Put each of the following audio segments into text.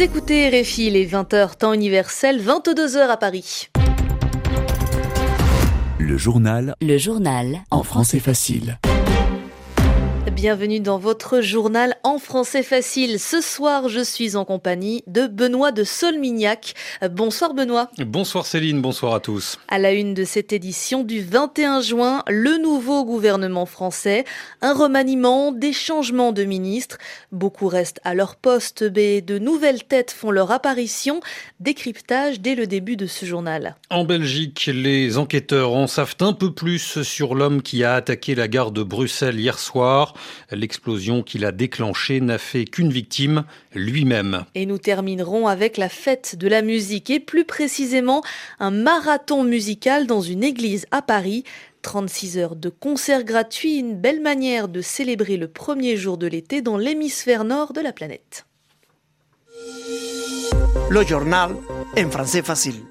Vous écoutez RFI, les 20h temps universel, 22h à Paris. Le journal. Le journal. En français facile. Bienvenue dans votre journal en français facile. Ce soir, je suis en compagnie de Benoît de Solmignac. Bonsoir Benoît. Bonsoir Céline, bonsoir à tous. À la une de cette édition du 21 juin, le nouveau gouvernement français, un remaniement, des changements de ministres. Beaucoup restent à leur poste, mais de nouvelles têtes font leur apparition. Décryptage dès le début de ce journal. En Belgique, les enquêteurs en savent un peu plus sur l'homme qui a attaqué la gare de Bruxelles hier soir. L'explosion qu'il a déclenchée n'a fait qu'une victime, lui-même. Et nous terminerons avec la fête de la musique et plus précisément un marathon musical dans une église à Paris. 36 heures de concert gratuit, une belle manière de célébrer le premier jour de l'été dans l'hémisphère nord de la planète. Le journal en français facile.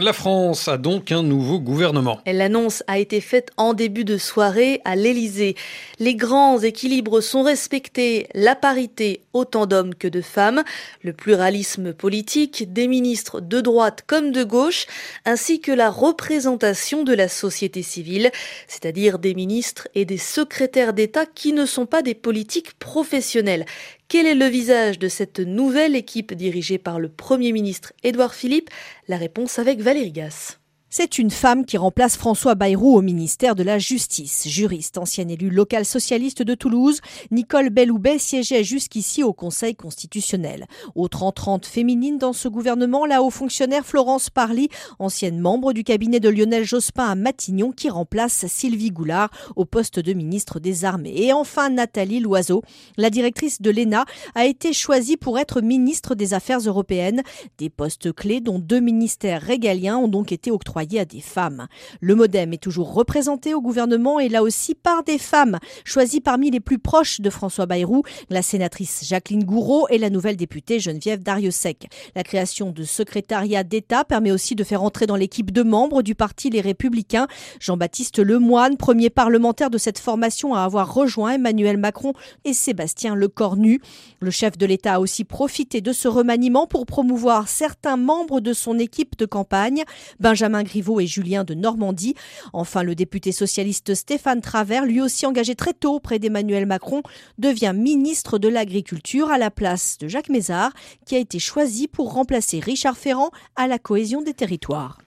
La France a donc un nouveau gouvernement. L'annonce a été faite en début de soirée à l'Élysée. Les grands équilibres sont respectés, la parité autant d'hommes que de femmes, le pluralisme politique, des ministres de droite comme de gauche, ainsi que la représentation de la société civile, c'est-à-dire des ministres et des secrétaires d'État qui ne sont pas des politiques professionnels. Quel est le visage de cette nouvelle équipe dirigée par le Premier ministre Édouard Philippe? La réponse avec Valérie Gasse. C'est une femme qui remplace François Bayrou au ministère de la Justice. Juriste, ancienne élue locale socialiste de Toulouse, Nicole Belloubet siégeait jusqu'ici au Conseil constitutionnel. Autre entrante féminine dans ce gouvernement, la haut fonctionnaire Florence Parly, ancienne membre du cabinet de Lionel Jospin à Matignon, qui remplace Sylvie Goulard au poste de ministre des Armées. Et enfin, Nathalie Loiseau, la directrice de l'ENA, a été choisie pour être ministre des Affaires européennes. Des postes clés dont deux ministères régaliens ont donc été octroyés à des femmes. Le Modem est toujours représenté au gouvernement et là aussi par des femmes, choisies parmi les plus proches de François Bayrou, la sénatrice Jacqueline Gouraud et la nouvelle députée Geneviève Dariussec. La création de secrétariat d'État permet aussi de faire entrer dans l'équipe de membres du parti Les Républicains Jean-Baptiste Lemoine, premier parlementaire de cette formation à avoir rejoint Emmanuel Macron et Sébastien Lecornu. Le chef de l'État a aussi profité de ce remaniement pour promouvoir certains membres de son équipe de campagne. Benjamin Griveaux et Julien de Normandie. Enfin, le député socialiste Stéphane Travers, lui aussi engagé très tôt auprès d'Emmanuel Macron, devient ministre de l'Agriculture à la place de Jacques Mézard, qui a été choisi pour remplacer Richard Ferrand à la cohésion des territoires.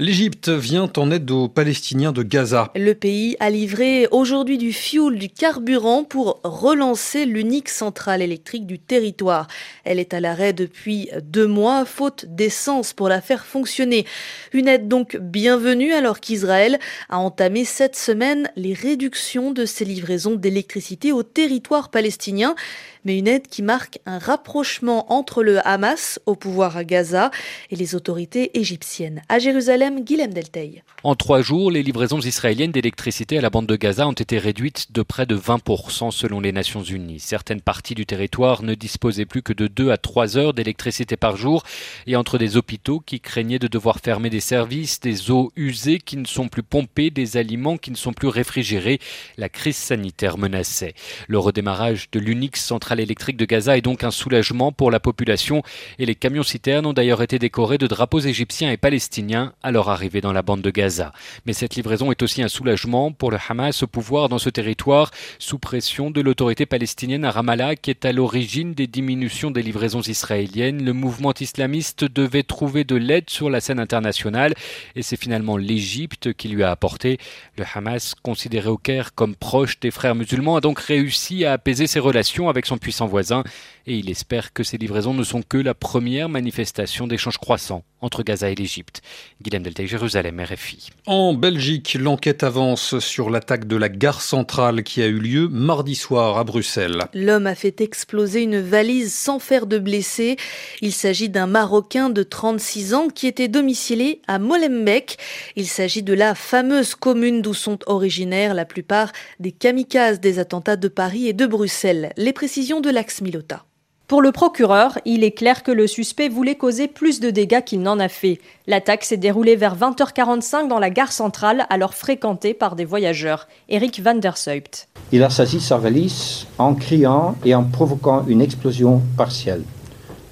L'Égypte vient en aide aux Palestiniens de Gaza. Le pays a livré aujourd'hui du fioul, du carburant pour relancer l'unique centrale électrique du territoire. Elle est à l'arrêt depuis deux mois, faute d'essence pour la faire fonctionner. Une aide donc bienvenue alors qu'Israël a entamé cette semaine les réductions de ses livraisons d'électricité au territoire palestinien mais une aide qui marque un rapprochement entre le Hamas, au pouvoir à Gaza, et les autorités égyptiennes. À Jérusalem, Guilhem Delteil. En trois jours, les livraisons israéliennes d'électricité à la bande de Gaza ont été réduites de près de 20% selon les Nations Unies. Certaines parties du territoire ne disposaient plus que de 2 à 3 heures d'électricité par jour et entre des hôpitaux qui craignaient de devoir fermer des services, des eaux usées qui ne sont plus pompées, des aliments qui ne sont plus réfrigérés, la crise sanitaire menaçait. Le redémarrage de l'unique centrale électrique de Gaza est donc un soulagement pour la population et les camions-citernes ont d'ailleurs été décorés de drapeaux égyptiens et palestiniens à leur arrivée dans la bande de Gaza. Mais cette livraison est aussi un soulagement pour le Hamas au pouvoir dans ce territoire sous pression de l'autorité palestinienne à Ramallah qui est à l'origine des diminutions des livraisons israéliennes. Le mouvement islamiste devait trouver de l'aide sur la scène internationale et c'est finalement l'Égypte qui lui a apporté. Le Hamas, considéré au Caire comme proche des frères musulmans, a donc réussi à apaiser ses relations avec son puissant voisin et il espère que ces livraisons ne sont que la première manifestation d'échanges croissants entre Gaza et l'Égypte. Guillaume Deltay, Jérusalem, RFI. En Belgique, l'enquête avance sur l'attaque de la gare centrale qui a eu lieu mardi soir à Bruxelles. L'homme a fait exploser une valise sans faire de blessés. Il s'agit d'un Marocain de 36 ans qui était domicilié à Molenbeek. Il s'agit de la fameuse commune d'où sont originaires la plupart des kamikazes des attentats de Paris et de Bruxelles. Les précisions de l'Axe Milota. Pour le procureur, il est clair que le suspect voulait causer plus de dégâts qu'il n'en a fait. L'attaque s'est déroulée vers 20h45 dans la gare centrale, alors fréquentée par des voyageurs. Eric van der Seupt. Il a saisi sa valise en criant et en provoquant une explosion partielle.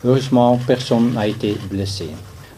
Heureusement, personne n'a été blessé.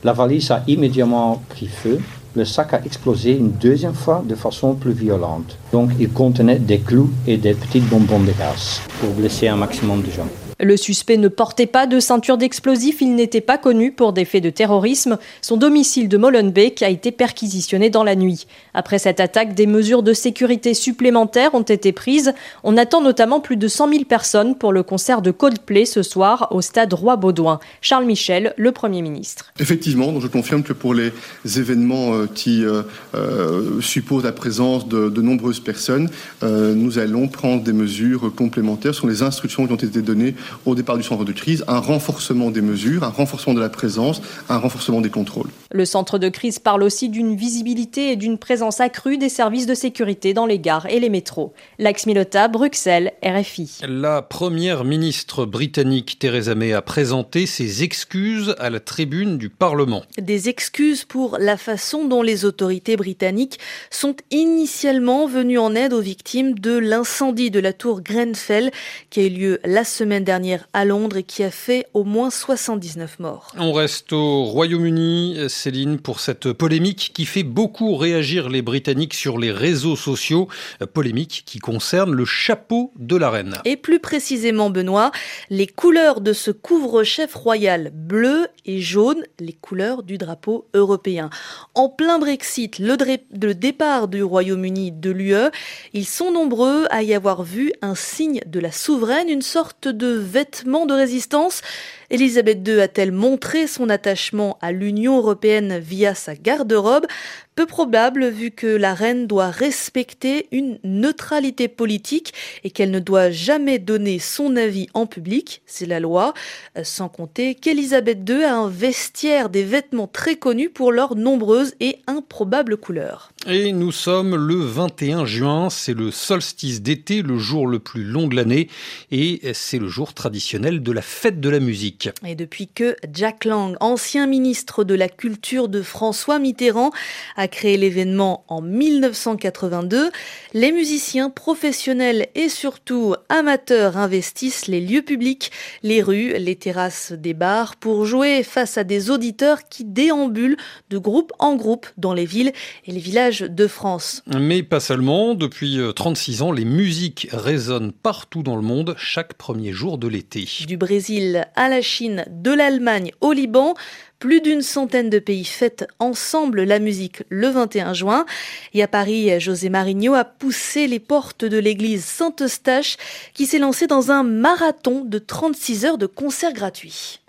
La valise a immédiatement pris feu. Le sac a explosé une deuxième fois de façon plus violente. Donc il contenait des clous et des petites bonbons de gaz pour blesser un maximum de gens. Le suspect ne portait pas de ceinture d'explosifs, il n'était pas connu pour des faits de terrorisme. Son domicile de Molenbeek a été perquisitionné dans la nuit. Après cette attaque, des mesures de sécurité supplémentaires ont été prises. On attend notamment plus de 100 000 personnes pour le concert de Coldplay ce soir au stade Roi-Baudouin. Charles Michel, le Premier ministre. Effectivement, je confirme que pour les événements euh, qui euh, euh, supposent la présence de, nombreuses personnes, nous allons prendre des mesures complémentaires sur les instructions qui ont été données au départ du centre de crise, un renforcement des mesures, un renforcement de la présence, un renforcement des contrôles. Le centre de crise parle aussi d'une visibilité et d'une présence accrue des services de sécurité dans les gares et les métros. Lax Milota, Bruxelles, RFI. La première ministre britannique Theresa May a présenté ses excuses à la tribune du Parlement. Des excuses pour la façon dont les autorités britanniques sont initialement venues en aide aux victimes de l'incendie de la tour Grenfell qui a eu lieu la semaine dernière à Londres et qui a fait au moins 79 morts. On reste au Royaume-Uni, Céline, pour cette polémique qui fait beaucoup réagir les Britanniques sur les réseaux sociaux. Polémique qui concerne le chapeau de la reine. Et plus précisément, Benoît, les couleurs de ce couvre-chef royal bleu et jaune, les couleurs du drapeau européen. En plein Brexit, le, le départ du Royaume-Uni de l'UE, ils sont nombreux à y avoir vu un signe de la souveraine, une sorte de vêtement de résistance. Elisabeth II a-t-elle montré son attachement à l'Union européenne via sa garde-robe? Peu probable vu que la reine doit respecter une neutralité politique et qu'elle ne doit jamais donner son avis en public, c'est la loi, sans compter qu'Elisabeth II a un vestiaire des vêtements très connus pour leurs nombreuses et improbables couleurs. Et nous sommes le 21 juin, c'est le solstice d'été, le jour le plus long de l'année et c'est le jour traditionnel de la fête de la musique. Et depuis que Jack Lang, ancien ministre de la Culture de François Mitterrand, a créé l'événement en 1982, les musiciens professionnels et surtout amateurs investissent les lieux publics, les rues, les terrasses des bars pour jouer face à des auditeurs qui déambulent de groupe en groupe dans les villes et les villages de France. Mais pas seulement, depuis 36 ans, les musiques résonnent partout dans le monde chaque premier jour de l'été. Du Brésil à la Chine, de l'Allemagne au Liban, plus d'une centaine de pays fêtent ensemble la musique le 21 juin. Et à Paris, José Marigno a poussé les portes de l'église Saint-Eustache qui s'est lancé dans un marathon de 36 heures de concerts gratuits.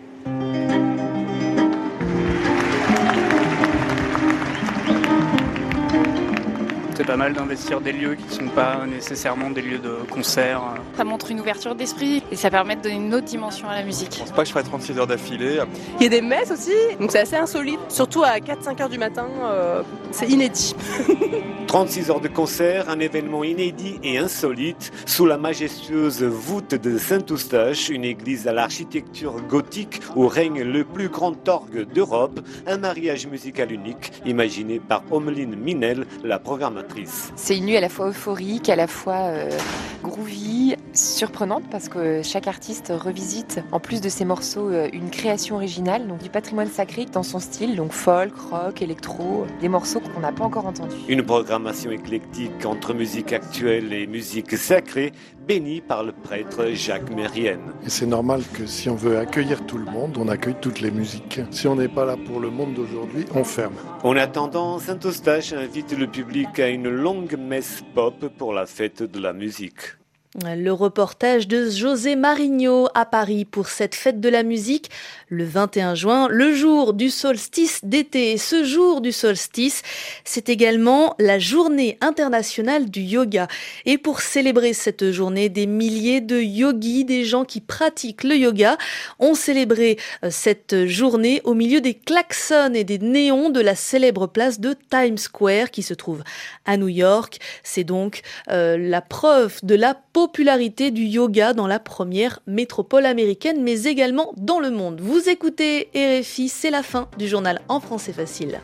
C'est pas mal d'investir des lieux qui ne sont pas nécessairement des lieux de concert. Ça montre une ouverture d'esprit et ça permet de donner une autre dimension à la musique. Je pense pas que je ferai 36 heures d'affilée. Il y a des messes aussi, donc c'est assez insolite. Surtout à 4-5 heures du matin, euh, c'est inédit. 36 heures de concert, un événement inédit et insolite sous la majestueuse voûte de Saint-Eustache, une église à l'architecture gothique où règne le plus grand orgue d'Europe, un mariage musical unique imaginé par Omeline Minel, la programmatrice. C'est une nuit à la fois euphorique, à la fois euh, groovy, surprenante parce que chaque artiste revisite, en plus de ses morceaux, euh, une création originale, donc du patrimoine sacré dans son style, donc folk, rock, électro, des morceaux qu'on n'a pas encore entendus. Une programmation éclectique entre musique actuelle et musique sacrée, bénie par le prêtre Jacques Mérienne. Et c'est normal que si on veut accueillir tout le monde, on accueille toutes les musiques. Si on n'est pas là pour le monde d'aujourd'hui, on ferme. En attendant, Saint-Eustache invite le public à une longue messe pop pour la fête de la musique. Le reportage de José Marigno à Paris pour cette fête de la musique le 21 juin, le jour du solstice d'été. Ce jour du solstice, c'est également la journée internationale du yoga. Et pour célébrer cette journée, des milliers de yogis, des gens qui pratiquent le yoga, ont célébré euh, cette journée au milieu des klaxons et des néons de la célèbre place de Times Square qui se trouve à New York. C'est donc euh, la preuve de la popularité du yoga dans la première métropole américaine, mais également dans le monde. Vous écoutez RFI, c'est la fin du journal en français facile.